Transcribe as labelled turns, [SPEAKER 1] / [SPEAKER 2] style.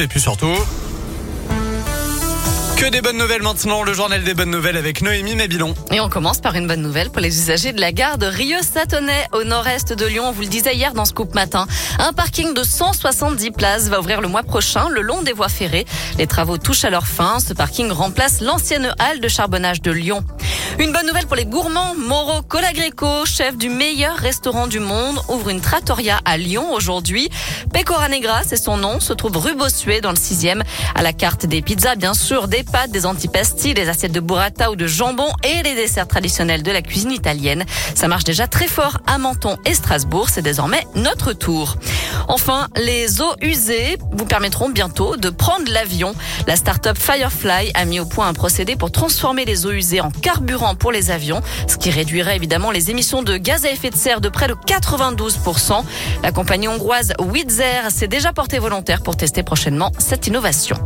[SPEAKER 1] et puis surtout... Que des bonnes nouvelles maintenant, le journal des bonnes nouvelles avec Noémie Mabilon.
[SPEAKER 2] Et on commence par une bonne nouvelle pour les usagers de la gare de Rieux-Satonnet au nord-est de Lyon. On vous le disait hier dans ce coupe matin. Un parking de 170 places va ouvrir le mois prochain le long des voies ferrées. Les travaux touchent à leur fin. Ce parking remplace l'ancienne halle de charbonnage de Lyon. Une bonne nouvelle pour les gourmands. Moro Colagreco, chef du meilleur restaurant du monde, ouvre une trattoria à Lyon aujourd'hui. Pecora Negra, c'est son nom, se trouve rue Bossuet dans le 6e. À la carte des pizzas, bien sûr, des pâtes, des antipastilles, des assiettes de burrata ou de jambon et les desserts traditionnels de la cuisine italienne. Ça marche déjà très fort à Menton et Strasbourg. C'est désormais notre tour. Enfin, les eaux usées vous permettront bientôt de prendre l'avion. La start-up Firefly a mis au point un procédé pour transformer les eaux usées en carburant pour les avions, ce qui réduirait évidemment les émissions de gaz à effet de serre de près de 92%. La compagnie hongroise Wizz Air s'est déjà portée volontaire pour tester prochainement cette innovation.